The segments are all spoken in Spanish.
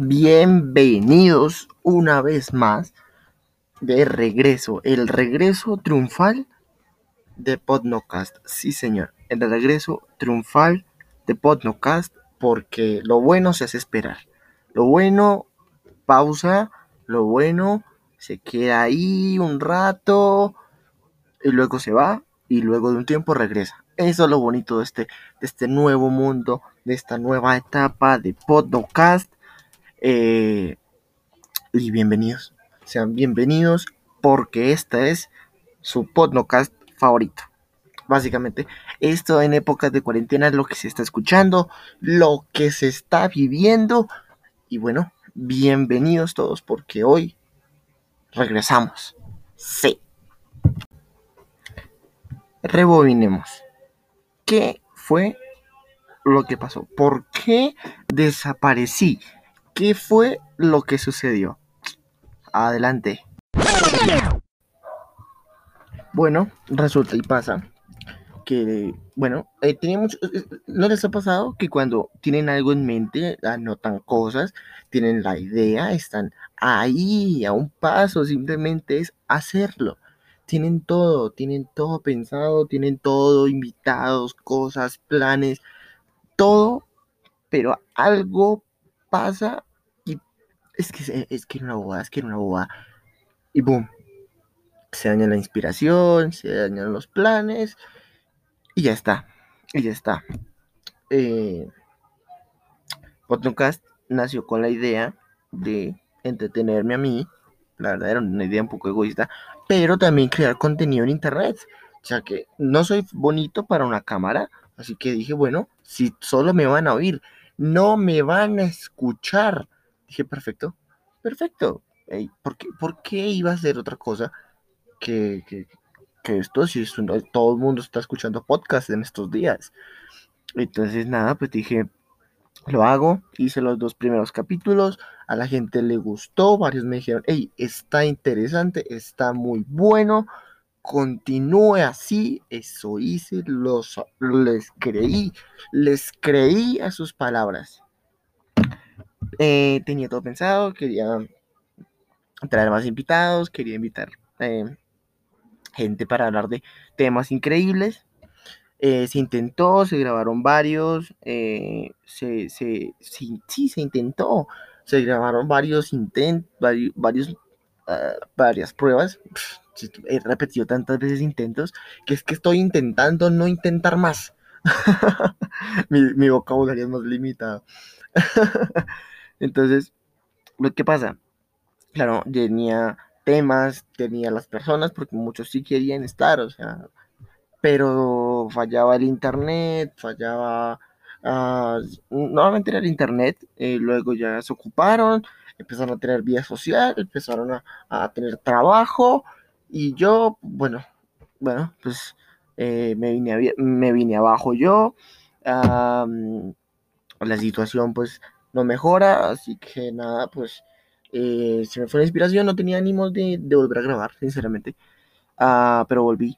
Bienvenidos una vez más de regreso, el regreso triunfal de Podnocast. Sí, señor, el regreso triunfal de Podnocast porque lo bueno se hace esperar. Lo bueno pausa, lo bueno se queda ahí un rato y luego se va y luego de un tiempo regresa. Eso es lo bonito de este, de este nuevo mundo, de esta nueva etapa de Podnocast. Eh, y bienvenidos, sean bienvenidos porque esta es su podcast favorito. Básicamente, esto en épocas de cuarentena es lo que se está escuchando, lo que se está viviendo. Y bueno, bienvenidos todos porque hoy regresamos. Sí. Rebobinemos. ¿Qué fue lo que pasó? ¿Por qué desaparecí? ¿Qué fue lo que sucedió? Adelante. Bueno, resulta y pasa que, bueno, eh, mucho, eh, ¿no les ha pasado que cuando tienen algo en mente, anotan cosas, tienen la idea, están ahí a un paso, simplemente es hacerlo? Tienen todo, tienen todo pensado, tienen todo, invitados, cosas, planes, todo, pero algo pasa es que, es que era una bobada, es que era una bobada. Y boom, se daña la inspiración, se dañan los planes y ya está, y ya está. Eh, Podcast nació con la idea de entretenerme a mí, la verdad era una idea un poco egoísta, pero también crear contenido en internet. O sea que no soy bonito para una cámara, así que dije, bueno, si solo me van a oír, no me van a escuchar Dije, perfecto, perfecto. ¿por, qué, iba a ser otra cosa que, esto? Si todo el mundo está escuchando podcast en estos días. Entonces, nada, pues dije, lo hago, hice los dos primeros capítulos, a la gente le gustó, varios me dijeron, hey, está interesante, está muy bueno, continúe así, eso hice, los, les creí, les creí a sus palabras. Eh, tenía todo pensado, quería traer más invitados, quería invitar eh, gente para hablar de temas increíbles. Eh, se intentó, se grabaron varios, se, se, sí, se intentó, se grabaron varios intentos, varios, ah, varias pruebas. he repetido tantas veces intentos que es que estoy intentando no intentar más. mi, mi vocabulario es más limitado. Entonces, lo que pasa, claro, tenía temas, tenía las personas, porque muchos sí querían estar, o sea, pero fallaba el internet, fallaba, uh, nuevamente era el internet, eh, luego ya se ocuparon, empezaron a tener vida social, empezaron a, tener trabajo, y yo, bueno, bueno, pues eh, me, vine me vine abajo yo, la situación pues no mejora, así que nada, pues eh, se me fue la inspiración, no tenía ánimos de, volver a grabar, sinceramente, ah, pero volví.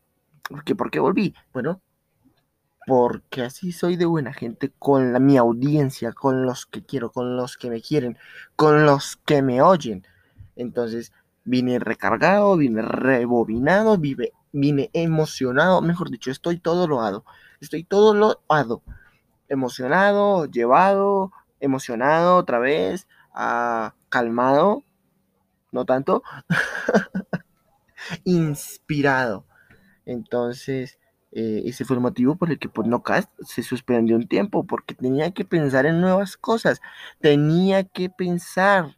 ¿Por qué? ¿Por qué volví? Bueno, porque así soy de buena gente con la, mi audiencia, con los que quiero, con los que me quieren, con los que me oyen. Entonces vine recargado, vine rebobinado, vine, vine emocionado, mejor dicho, estoy todo loado, estoy todo loado, emocionado, llevado, emocionado otra vez, ah, calmado, no tanto, inspirado. Entonces, eh, ese fue el motivo por el que Podnocast se suspendió un tiempo, porque tenía que pensar en nuevas cosas, tenía que pensar,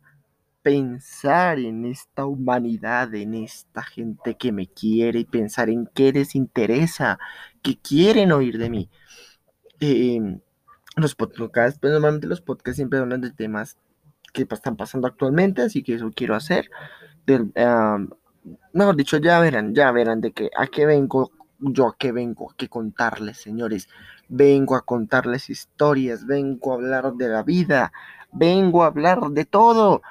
pensar en esta humanidad, en esta gente que me quiere y pensar en qué les interesa, que quieren oír de mí. Eh, los podcasts, pues normalmente los podcasts siempre hablan de temas que están pasando actualmente, así que eso quiero hacer. mejor dicho, ya verán, ya verán de que a qué vengo, yo a qué vengo, a qué contarles, señores. Vengo a contarles historias, vengo a hablar de la vida, vengo a hablar de todo.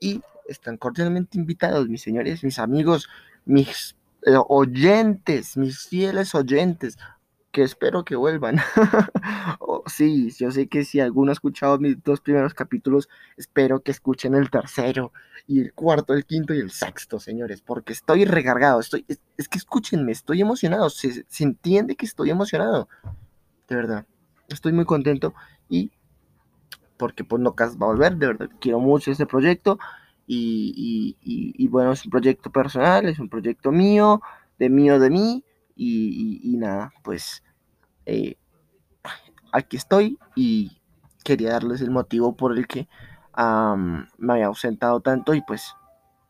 Y están cordialmente invitados, mis señores, mis amigos, mis eh, oyentes, mis fieles oyentes, que espero que vuelvan. oh, sí, yo sé que si alguno ha escuchado mis dos primeros capítulos, espero que escuchen el tercero y el cuarto, el quinto y el sexto, señores, porque estoy recargado, estoy, es, que escúchenme, estoy emocionado, se, se, entiende que estoy emocionado, de verdad, estoy muy contento y porque pues no va a volver, de verdad, quiero mucho este proyecto y, y, y, bueno, es un proyecto personal, es un proyecto mío, de mío, de mí, y, nada, pues eh, aquí estoy y quería darles el motivo por el que me había ausentado tanto y pues,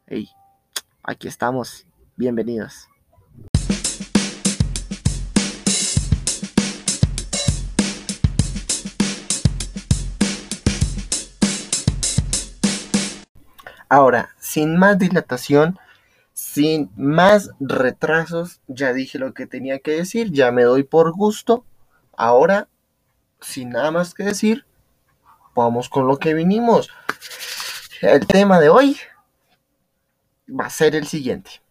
hey, aquí estamos, bienvenidos. Ahora, sin más dilatación, sin más retrasos, ya dije lo que tenía que decir, ya me doy por gusto. Ahora, sin nada más que decir, vamos con lo que vinimos. El tema de hoy va a ser el siguiente.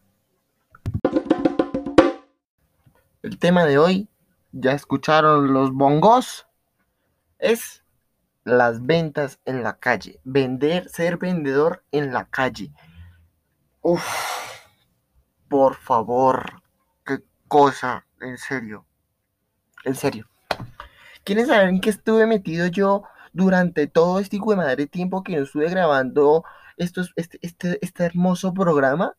El tema de hoy, ya escucharon los bongos, es las ventas en la calle. Vender, ser vendedor en la calle. Uf por favor, qué cosa, en serio. En serio. ¿Quieren saber en qué estuve metido yo durante todo este hijo de madre tiempo que yo estuve grabando estos, este, este, este hermoso programa?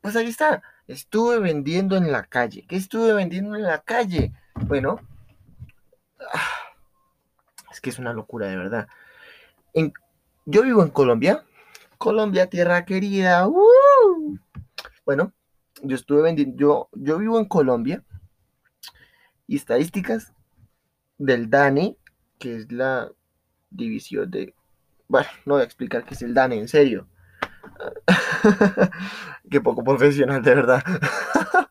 Pues ahí está. Estuve vendiendo en la calle. ¿Qué estuve vendiendo en la calle? Bueno, es que es una locura de verdad. En, yo vivo en Colombia. Colombia, tierra querida. ¡uh! Bueno, yo estuve vendiendo, yo, yo vivo en Colombia y estadísticas del DANE, que es la división de... Bueno, no voy a explicar qué es el DANE, en serio. qué poco profesional, de verdad.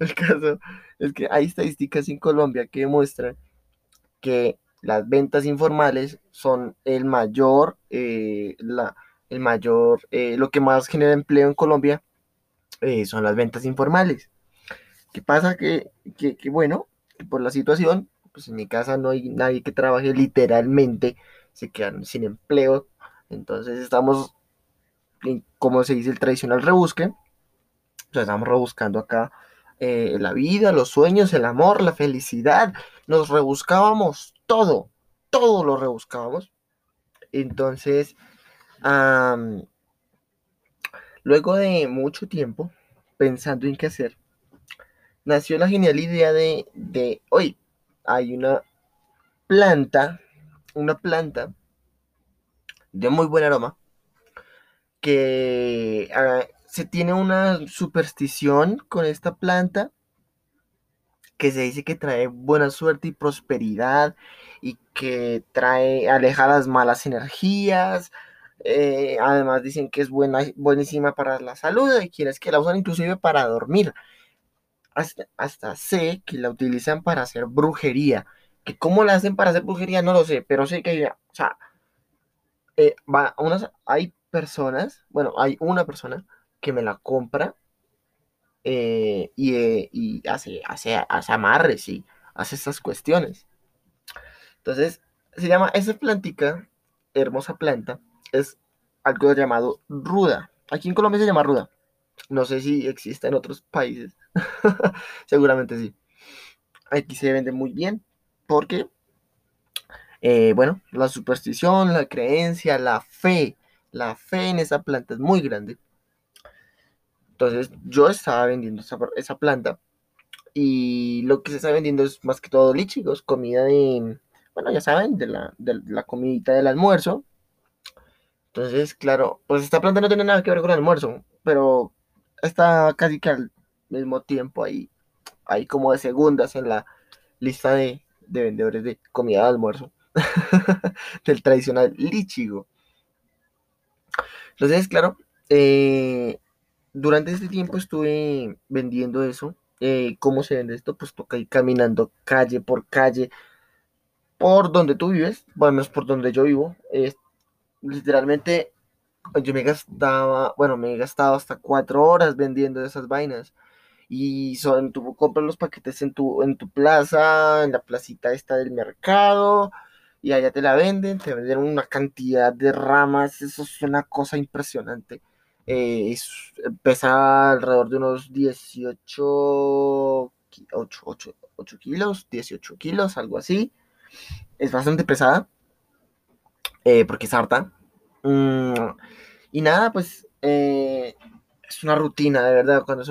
el caso es que hay estadísticas en Colombia que demuestran que las ventas informales son el mayor, eh, la, el mayor, eh, lo que más genera empleo en Colombia eh, son las ventas informales. ¿Qué pasa? Que, que, bueno, por la situación, pues en mi casa no hay nadie que trabaje literalmente, se quedan sin empleo, entonces estamos, en, como se dice, el tradicional rebusque, pues estamos rebuscando acá eh, la vida, los sueños, el amor, la felicidad, nos rebuscábamos todo, todo lo rebuscábamos. Entonces, Luego de mucho tiempo pensando en qué hacer, nació la genial idea de, hoy hay una planta, una planta de muy buen aroma, que ah, se tiene una superstición con esta planta, que se dice que trae buena suerte y prosperidad y que trae, aleja las malas energías, eh, además dicen que es buena, buenísima para la salud y quieres que la usan inclusive para dormir. Hasta, sé que la utilizan para hacer brujería. Que cómo la hacen para hacer brujería no lo sé, pero sé que hay, o sea, eh, hay personas, bueno, hay una persona que me la compra eh, y, hace, hace, hace amarres y hace estas cuestiones. Entonces, se llama esa plantica, hermosa planta, es algo llamado ruda. Aquí en Colombia se llama ruda. No sé si existe en otros países. Seguramente sí. Aquí se vende muy bien porque, eh, bueno, la superstición, la creencia, la fe, la fe en esa planta es muy grande. Entonces yo estaba vendiendo esa, planta y lo que se está vendiendo es más que todo lichigos, comida de, bueno, ya saben, de la, de la comidita del almuerzo, entonces, claro, pues esta planta no tiene nada que ver con el almuerzo, pero está casi que al mismo tiempo ahí, ahí como de segundas en la lista de, vendedores de comida de almuerzo del tradicional lichigo. Entonces, claro, eh, durante este tiempo estuve vendiendo eso. Eh, ¿Cómo se vende esto? Pues toca ir caminando calle por calle por donde tú vives, bueno, es por donde yo vivo literalmente yo me gastaba, bueno, me he gastado hasta cuatro horas vendiendo esas vainas. y son, tú compras los paquetes en tu, en tu plaza, en la placita esta del mercado, y allá te la venden, te venden una cantidad de ramas, eso es una cosa impresionante. Eh, pesa alrededor de unos 18, 8, kilos, 18 kilos, algo así. Es bastante pesada, eh, porque es harta. Mm, y nada, pues eh, es una rutina, de verdad. Cuando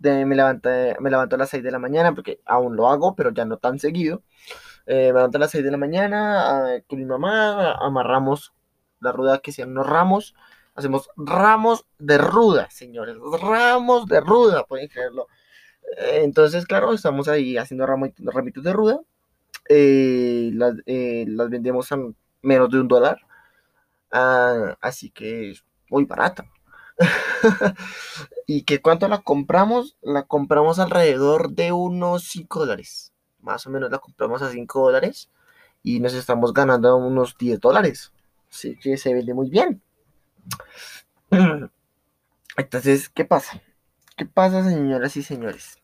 me, levanto, me levanto a las 6 de la mañana, porque aún lo hago, pero ya no tan seguido. Eh, me levanto a las 6 de la mañana con mi mamá, amarramos la rueda que sean unos ramos. Hacemos ramos de ruda, señores. Ramos de ruda, pueden creerlo. Eh, entonces, claro, estamos ahí haciendo ramitos de ruda. las, las vendemos a menos de un dólar. Ah, así que es muy barata. y que cuánto la compramos, la compramos alrededor de unos 5 dólares. Más o menos la compramos a 5 dólares y nos estamos ganando unos 10 dólares. Así que se vende muy bien. Entonces, ¿qué pasa? ¿Qué pasa, señoras y señores?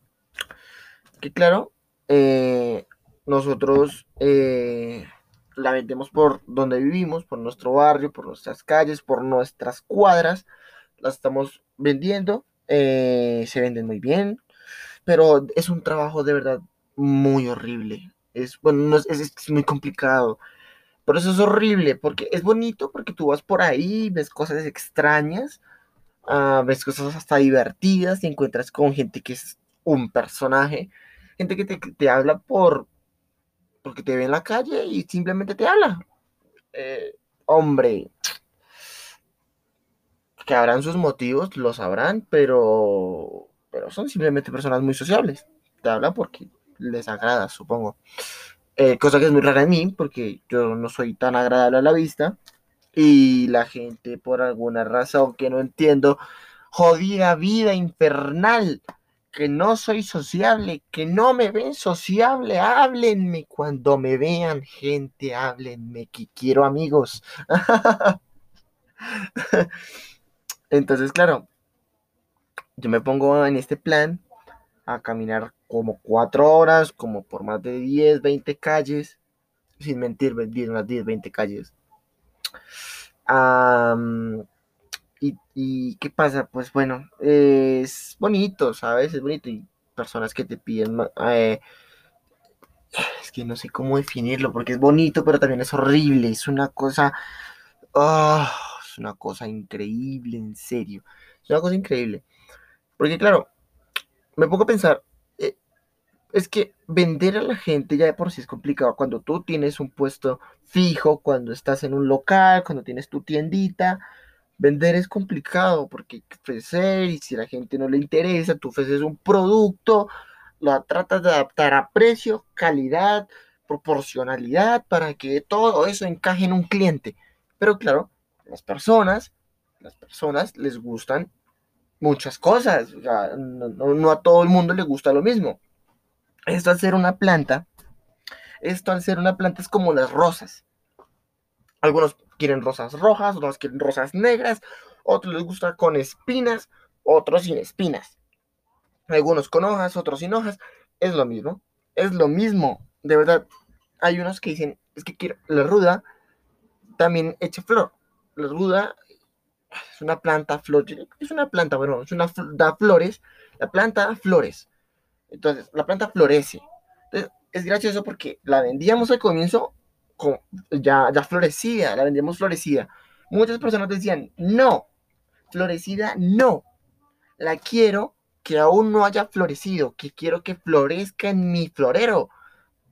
Que claro, eh, nosotros eh, la vendemos por donde vivimos, por nuestro barrio, por nuestras calles, por nuestras cuadras. Las estamos vendiendo, eh, se venden muy bien, pero es un trabajo de verdad muy horrible. Es, bueno, es, muy complicado. Por eso es horrible, porque es bonito, porque tú vas por ahí, ves cosas extrañas, ah, ves cosas hasta divertidas, te encuentras con gente que es un personaje, gente que te habla por, porque te ve en la calle y simplemente te habla. Eh, hombre, que habrán sus motivos, lo sabrán, pero, pero son simplemente personas muy sociables. Te habla porque les agrada, supongo. Eh, cosa que es muy rara en mí, porque yo no soy tan agradable a la vista. Y la gente, por alguna razón que no entiendo, jodida vida infernal, que no soy sociable, que no me ven sociable, háblenme cuando me vean, gente, háblenme, que quiero amigos. Entonces, claro, yo me pongo en este plan a caminar como cuatro horas, como por más de 10, 20 calles, sin mentir, unas 10, 20 calles. Y, qué pasa? Pues bueno, es bonito, ¿sabes? Es bonito. Y personas que te piden... Eh, es que no sé cómo definirlo, porque es bonito, pero también es horrible. Es una cosa... Ah, es una cosa increíble, en serio. Es una cosa increíble. Porque claro, me pongo a pensar, eh, es que vender a la gente ya de por sí es complicado. Cuando tú tienes un puesto fijo, cuando estás en un local, cuando tienes tu tiendita, Vender es complicado porque ofrecer y si la gente no le interesa, tú ofreces un producto, lo tratas de adaptar a precio, calidad, proporcionalidad para que todo eso encaje en un cliente. Pero claro, las personas, las personas les gustan muchas cosas, no, no a todo el mundo le gusta lo mismo. Esto al ser una planta, esto al ser una planta es como las rosas. Algunos quieren rosas rojas, otros quieren rosas negras, otros les gusta con espinas, otros sin espinas. Algunos con hojas, otros sin hojas. Es lo mismo. Es lo mismo. De verdad. Hay unos que dicen, es que quiero, la ruda también echa flor. La ruda es una planta flor. Es una planta, bueno, es una da flores. La planta da flores. Entonces, la planta florece. Entonces, es gracioso porque la vendíamos al comienzo ya, ya florecida, la vendíamos florecida. Muchas personas decían, no, florecida no, la quiero que aún no haya florecido, que quiero que florezca en mi florero.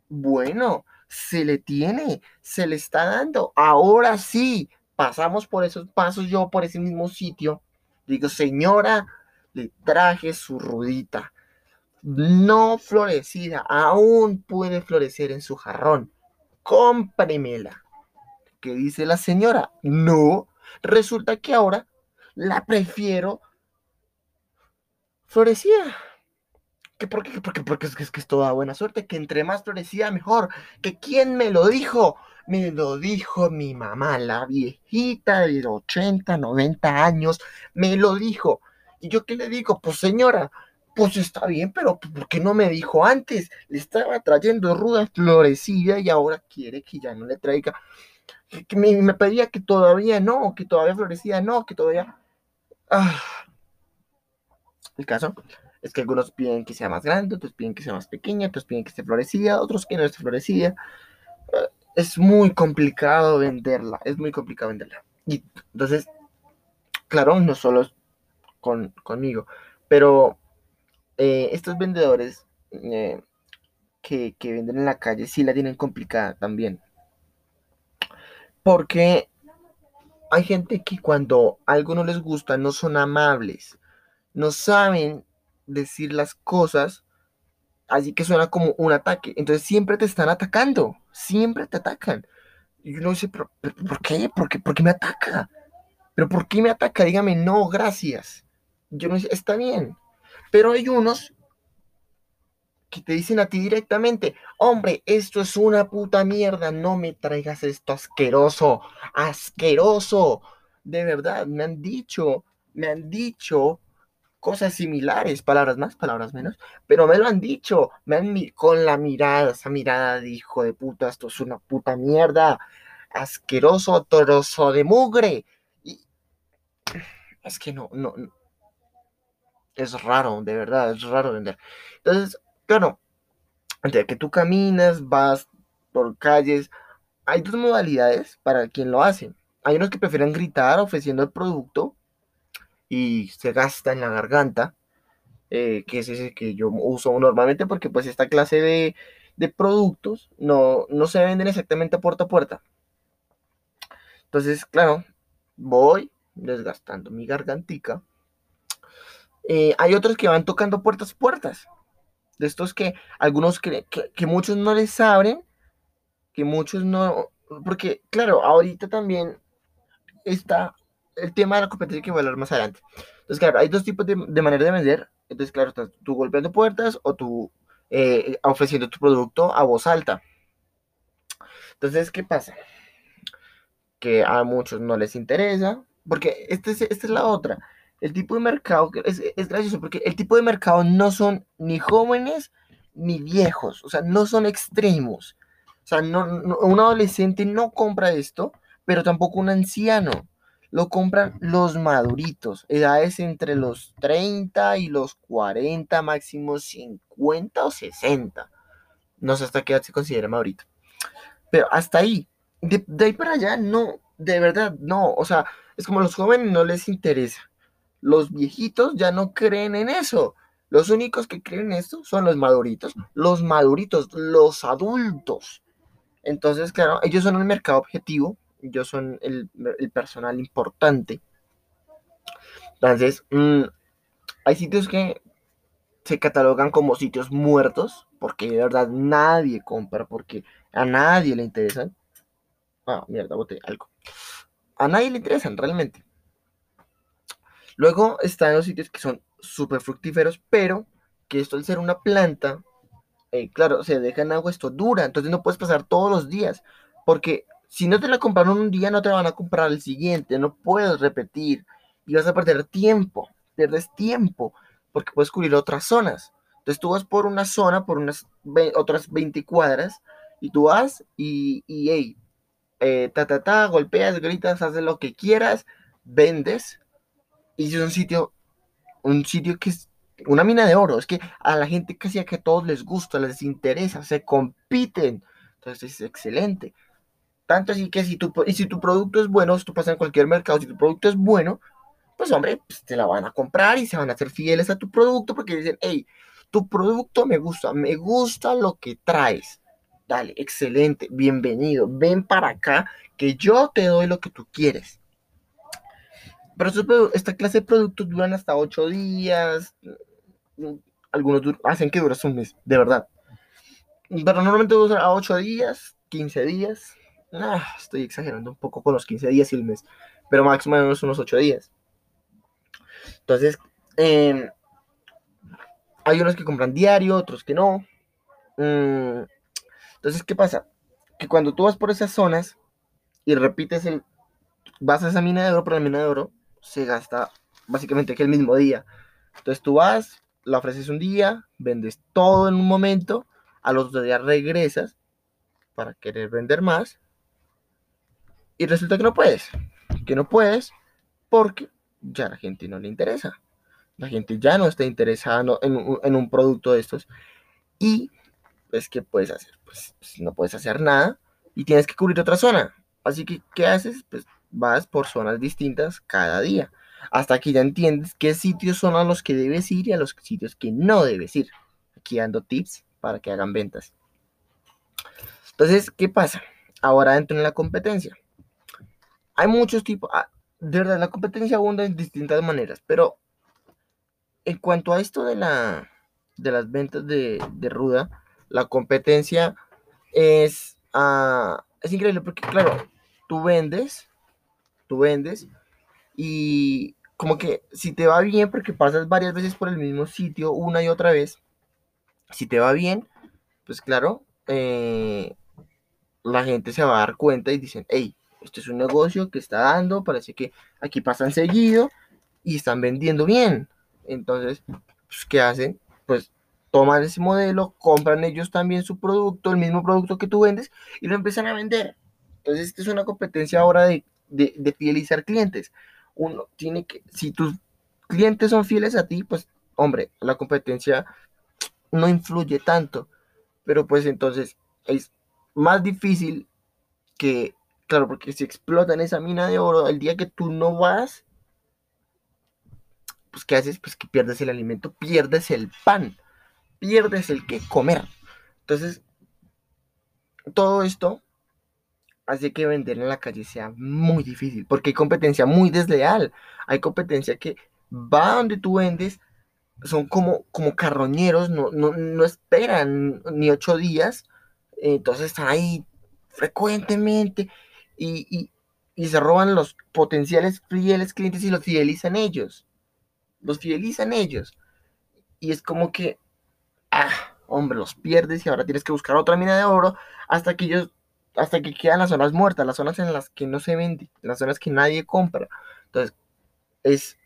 Bueno, se le tiene, se le está dando. Ahora sí, pasamos por esos pasos, yo por ese mismo sitio. Digo, señora, le traje su rudita. No florecida, aún puede florecer en su jarrón cómpremela. ¿Qué dice la señora? No, resulta que ahora la prefiero florecida. ¿Qué, por qué? Porque, porque es, que, es que es toda buena suerte, que entre más florecida mejor. ¿Que quién me lo dijo? Me lo dijo mi mamá, la viejita de 80, 90 años, me lo dijo. ¿Y yo qué le digo? Pues señora, pues está bien, pero ¿por qué no me dijo antes? Le estaba trayendo ruda florecilla y ahora quiere que ya no le traiga. Me, pedía que todavía no, que todavía florecía, no, que todavía. Ah. El caso es que algunos piden que sea más grande, otros piden que sea más pequeña, otros piden que esté florecida, otros que no esté florecida. Eh, es muy complicado venderla, es muy complicado venderla. Y entonces, claro, no solo con, conmigo, pero eh, estos vendedores eh, que, que, venden en la calle sí la tienen complicada también. Porque hay gente que cuando algo no les gusta no son amables, no saben decir las cosas, así que suena como un ataque. Entonces siempre te están atacando, siempre te atacan. Y uno dice, ¿pero, por qué? ¿Por qué? ¿Por qué me ataca? ¿Pero por qué me ataca? Dígame, no, gracias. Yo no sé, está bien. Pero hay unos que te dicen a ti directamente, hombre, esto es una puta mierda, no me traigas esto asqueroso, asqueroso. De verdad, me han dicho, me han dicho cosas similares, palabras más, palabras menos, pero me lo han dicho, me han con la mirada, esa mirada de hijo de puta, esto es una puta mierda, asqueroso trozo de mugre. Y es que no, no, es raro, de verdad, es raro vender. Entonces, claro, entre que tú caminas, vas por calles, hay dos modalidades para quien lo hace. Hay unos que prefieren gritar ofreciendo el producto y se gasta en la garganta, eh, que es ese que yo uso normalmente porque pues esta clase de, de productos no, no se venden exactamente puerta a puerta. Entonces, claro, voy desgastando mi gargantica eh, hay otros que van tocando puertas, puertas. De estos que algunos creen que, muchos no les abren, que muchos no. Porque, claro, ahorita también está el tema de la competencia que voy a hablar más adelante. Entonces, claro, hay dos tipos de, de manera de vender. Entonces, claro, tú golpeando puertas o tú eh, ofreciendo tu producto a voz alta. Entonces, ¿qué pasa? Que a muchos no les interesa, porque este esta es la otra el tipo de mercado es, es gracioso porque el tipo de mercado no son ni jóvenes ni viejos, o sea, no son extremos. O sea, no, un adolescente no compra esto, pero tampoco un anciano. Lo compran los maduritos, edades entre los 30 y los 40, máximo 50 o 60. No sé hasta qué edad se considera madurito. Pero hasta ahí, de, de ahí para allá, no, de verdad, no. O sea, es como a los jóvenes no les interesa los viejitos ya no creen en eso. Los únicos que creen en esto son los maduritos, los maduritos, los adultos. Entonces, claro, ellos son el mercado objetivo, ellos son el, personal importante. Entonces, mm, hay sitios que se catalogan como sitios muertos, porque de verdad nadie compra, porque a nadie le interesan. Ah, mierda, boté algo. A nadie le interesan realmente. Luego están los sitios que son súper fructíferos, pero que esto al ser una planta, eh, claro, se deja en agua, esto dura, entonces no puedes pasar todos los días, porque si no te la compraron un día, no te van a comprar el siguiente, no puedes repetir y vas a perder tiempo, pierdes tiempo, porque puedes cubrir otras zonas. Entonces tú vas por una zona, por unas otras 20 cuadras, y tú vas y, y hey, eh, ta, ta, ta, golpeas, gritas, haces lo que quieras, vendes, y es un sitio, un sitio que es una mina de oro. Es que a la gente casi a que a todos les gusta, les interesa, se compiten. Entonces es excelente. Tanto así que si tu, y si tu producto es bueno, si tú pasas en cualquier mercado, si tu producto es bueno, pues hombre, pues te la van a comprar y se van a hacer fieles a tu producto porque dicen, hey, tu producto me gusta, me gusta lo que traes. Dale, excelente, bienvenido, ven para acá que yo te doy lo que tú quieres. Pero esta clase de productos duran hasta 8 días. Algunos hacen que dure un mes, de verdad. Pero normalmente dura a 8 días, 15 días. Estoy exagerando un poco con los 15 días y el mes. Pero máximo menos unos 8 días. Entonces, em, hay unos que compran diario, otros que no. Mm, entonces, ¿qué pasa? Que cuando tú vas por esas zonas y repites el. Vas a esa mina de oro por la mina de oro, se gasta básicamente que el mismo día. Entonces tú vas, la ofreces un día, vendes todo en un momento, a los dos días regresas para querer vender más y resulta que no puedes, que no puedes porque ya la gente no le interesa. La gente ya no está interesada en un, en un producto de estos y pues ¿qué puedes hacer? Pues, pues, no puedes hacer nada y tienes que cubrir otra zona. Así que, ¿qué haces? Pues vas por zonas distintas cada día. Hasta que ya entiendes qué sitios son a los que debes ir y a los sitios que no debes ir. Aquí dando tips para que hagan ventas. Entonces, ¿qué pasa? Ahora entro en la competencia. Hay muchos tipos. Ah, de verdad, la competencia abunda en distintas maneras. Pero en cuanto a esto de, la, de las ventas de, ruda, la competencia es, uh, es increíble porque, claro, tú vendes, tú vendes y como que si te va bien, porque pasas varias veces por el mismo sitio una y otra vez, si te va bien, pues claro, eh, la gente se va a dar cuenta y dicen, hey, este es un negocio que está dando, parece que aquí pasan seguido y están vendiendo bien. Entonces, pues, ¿qué hacen? Pues toman ese modelo, compran ellos también su producto, el mismo producto que tú vendes, y lo empiezan a vender. Entonces, esta es una competencia ahora de, de, fidelizar clientes. Uno tiene que, si tus clientes son fieles a ti, pues, hombre, la competencia no influye tanto. Pero pues entonces es más difícil que, claro, porque si explotan esa mina de oro, el día que tú no vas, pues ¿qué haces? Pues que pierdes el alimento, pierdes el pan pierdes el que comer. Entonces, todo esto hace que vender en la calle sea muy difícil, porque hay competencia muy desleal. Hay competencia que va donde tú vendes, son como, como carroñeros, no, no, esperan ni ocho días, entonces están ahí frecuentemente y, y se roban los potenciales fieles clientes y los fidelizan ellos. Los fidelizan ellos. Y es como que ah, hombre, los pierdes y ahora tienes que buscar otra mina de oro hasta que ellos, hasta que quedan las zonas muertas, las zonas en las que no se vende, las zonas que nadie compra. Entonces, es,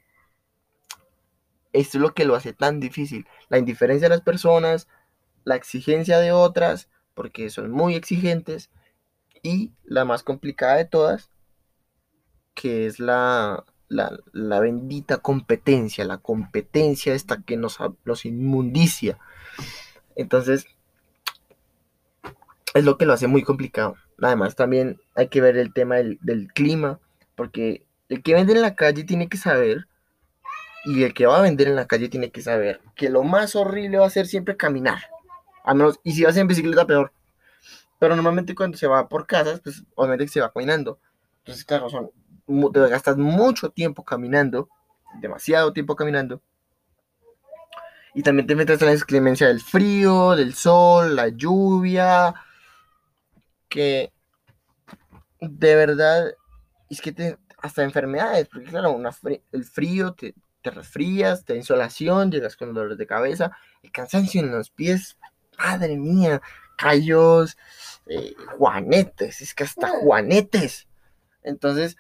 esto es lo que lo hace tan difícil. La indiferencia de las personas, la exigencia de otras, porque son muy exigentes, y la más complicada de todas, que es la, la, la, bendita competencia, la competencia esta que nos, nos inmundicia. Entonces, es lo que lo hace muy complicado. Además, también hay que ver el tema del, clima, porque el que vende en la calle tiene que saber, y el que va a vender en la calle tiene que saber, que lo más horrible va a ser siempre caminar. A menos, y si vas en bicicleta, peor. Pero normalmente cuando se va por casas, pues obviamente se va caminando. Entonces, claro, son, te gastas mucho tiempo caminando, demasiado tiempo caminando. Y también te metes en la exclemencia del frío, del sol, la lluvia. Que de verdad es que te, hasta enfermedades, porque claro, el frío te, te resfrías, te da insolación, llegas con dolores de cabeza, el cansancio en los pies, madre mía, callos, eh, juanetes, es que hasta juanetes. Entonces,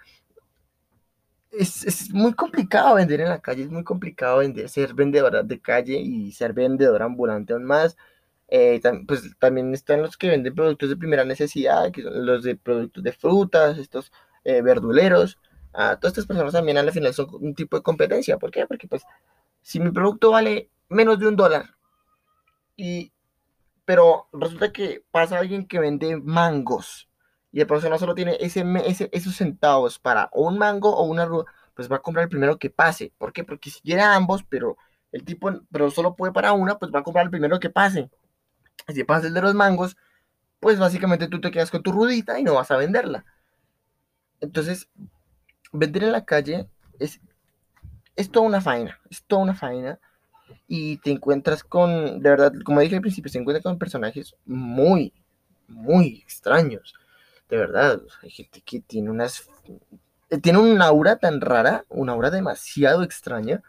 es, muy complicado vender en la calle, es muy complicado vender, ser vendedora de calle y ser vendedora ambulante aún más. Eh, pues también están los que venden productos de primera necesidad, que son los de productos de frutas, estos eh, verduleros. a todas estas personas también al final son un tipo de competencia. ¿Por qué? Porque pues si mi producto vale menos de un dólar y pero resulta que pasa alguien que vende mangos y el persona solo tiene ese, esos centavos para un mango o una ruda, pues va a comprar el primero que pase. ¿Por qué? Porque si quiere ambos, pero el tipo, pero solo puede para una, pues va a comprar el primero que pase. Si pasa el de los mangos, pues básicamente tú te quedas con tu rudita y no vas a venderla. Entonces, vender en la calle es, es toda una faena, es toda una faena. Y te encuentras con, de verdad, como dije al principio, se encuentra con personajes muy, muy extraños de verdad, hay gente que tiene unas tiene un aura tan rara, una aura demasiado extraña.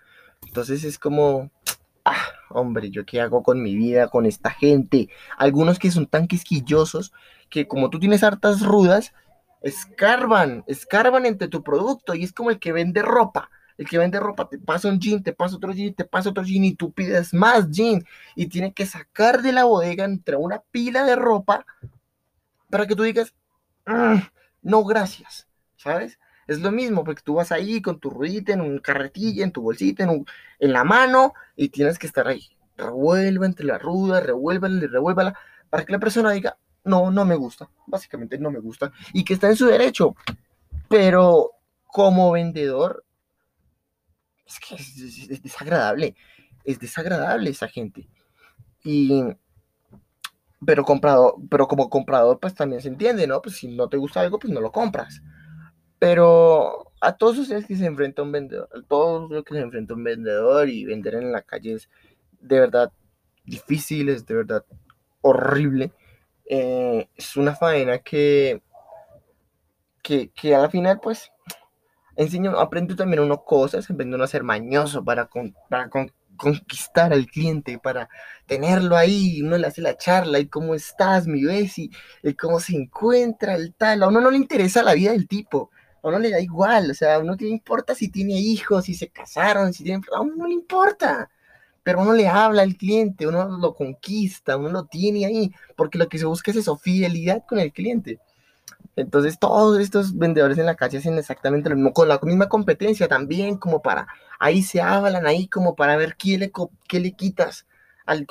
Entonces es como, ah, hombre, ¿yo qué hago con mi vida, con esta gente? Algunos que son tan quisquillosos que como tú tienes hartas rudas, escarban, escarban entre tu producto y es como el que vende ropa. El que vende ropa te pasa un jean, te pasa otro jean, te pasa otro jean y tú pides más jean y tiene que sacar de la bodega entre una pila de ropa para que tú digas, mm, no, gracias, ¿sabes? Es lo mismo, porque tú vas ahí con tu ruedita en un carretilla, en tu bolsita, en, en la mano, y tienes que estar ahí. Revuelva entre la ruda, revuélvala, revuélvala, para que la persona diga, no, no me gusta. Básicamente no me gusta. Y que está en su derecho. Pero como vendedor, es que es, desagradable. Es desagradable esa gente. Y pero comprado, pero como comprador, pues también se entiende, ¿no? Pues si no te gusta algo, pues no lo compras. Pero a todos ustedes que se enfrenta un vendedor, a todos los que se enfrenta un vendedor y vender en la calle es de verdad difícil, es de verdad horrible. Eh, es una faena que, que, que a la final, pues, enseño, aprende también uno cosas, aprende uno a ser mañoso para, para conquistar al cliente, para tenerlo ahí, uno le hace la charla, y cómo estás, mi Bessie, y cómo se encuentra, el tal, a uno no le interesa la vida del tipo, a uno le da igual, o sea, a uno importa si tiene hijos, si se casaron, si tienen... A uno no le importa, pero uno le habla al cliente, uno lo conquista, uno lo tiene ahí, porque lo que se busca es eso, fidelidad con el cliente. Entonces todos estos vendedores en la calle hacen exactamente lo mismo, con la misma competencia también, como para, ahí se hablan, ahí como para ver qué le, qué le quitas al,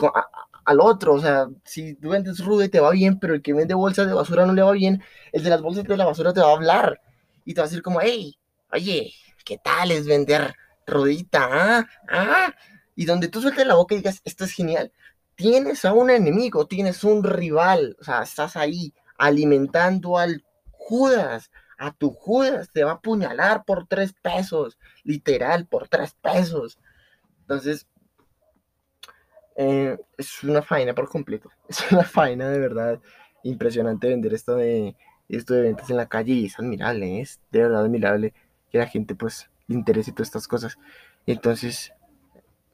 al otro, o sea, si tú vendes rude te va bien, pero el que vende bolsas de basura no le va bien, el de las bolsas de la basura te va a hablar y te va a decir como, hey, oye, ¿qué tal es vender rodita? ¿Ah? ¿Ah? Y donde tú sueltes la boca y digas, esto es genial, tienes a un enemigo, tienes un rival, o sea, estás ahí alimentando al Judas, a tu Judas te va a apuñalar por tres pesos, literal, por tres pesos. Entonces, eh, es una faena por completo, es una faena de verdad impresionante vender esto de esto de ventas en la calle y es admirable, es de verdad admirable que la gente pues le interese todas estas cosas. Entonces,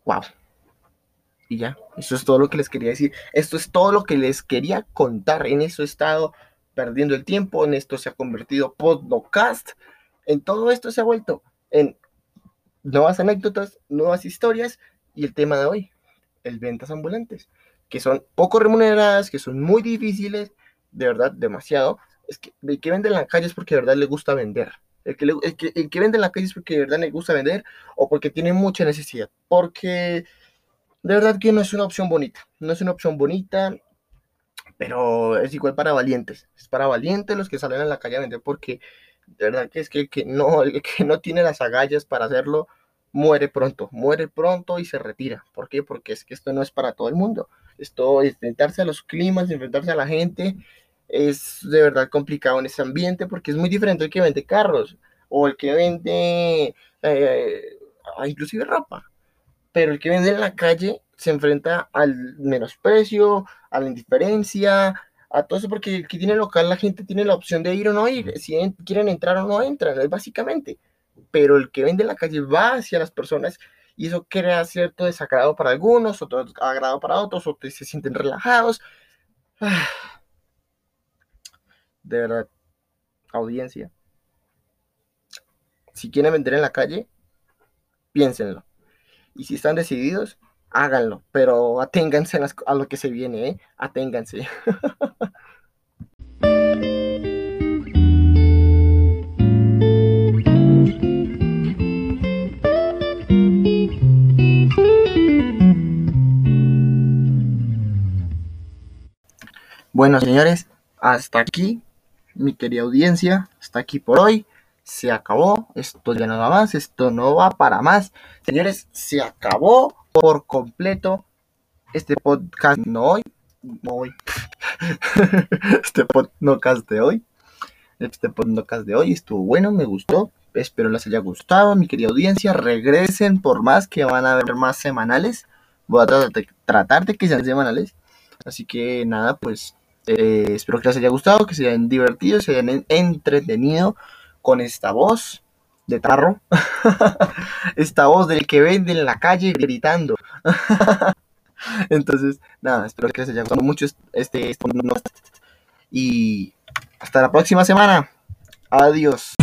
wow. Y ya, eso es todo lo que les quería decir. Esto es todo lo que les quería contar. En eso he estado perdiendo el tiempo, en esto se ha convertido podcast. En todo esto se ha vuelto en nuevas anécdotas, nuevas historias y el tema de hoy, el ventas ambulantes, que son poco remuneradas, que son muy difíciles, de verdad, demasiado, es que el que vende en la calle es porque de verdad le gusta vender. El que, el, que, el que vende en la calle es porque de verdad le gusta vender o porque tiene mucha necesidad. Porque de verdad que no es una opción bonita. No es una opción bonita, pero es igual para valientes. Es para valientes los que salen a la calle a vender porque de verdad que es que que no, el que no tiene las agallas para hacerlo muere pronto, muere pronto y se retira. ¿Por qué? Porque es que esto no es para todo el mundo. Esto es enfrentarse a los climas, enfrentarse a la gente es de verdad complicado en ese ambiente porque es muy diferente el que vende carros o el que vende eh, inclusive ropa. Pero el que vende en la calle se enfrenta al menosprecio, a la indiferencia, a todo eso porque el que tiene local la gente tiene la opción de ir o no ir, si quieren entrar o no entran, básicamente. Pero el que vende en la calle va hacia las personas y eso crea cierto desagrado para algunos, otro agrado para otros, otros se sienten relajados. Ah de verdad, audiencia, si quieren vender en la calle, piénsenlo. Y si están decididos, háganlo, pero aténganse a lo que se viene, ¿eh? Aténganse. Bueno, señores, hasta aquí mi querida audiencia, está aquí por hoy. Se acabó, esto ya no va más, esto no va para más. Señores, se acabó por completo este podcast no hoy, no hoy. este podcast de hoy. Este podcast de hoy estuvo bueno, me gustó. Espero les haya gustado, mi querida audiencia. Regresen por más que van a haber más semanales. Voy a tratar de, tratar de que sean semanales. Así que nada, pues eh, espero que les haya gustado, que se hayan divertido, se hayan entretenido con esta voz de tarro. esta voz del que vende en la calle gritando. Entonces, nada, espero que les haya gustado mucho este, este y hasta la próxima semana. Adiós.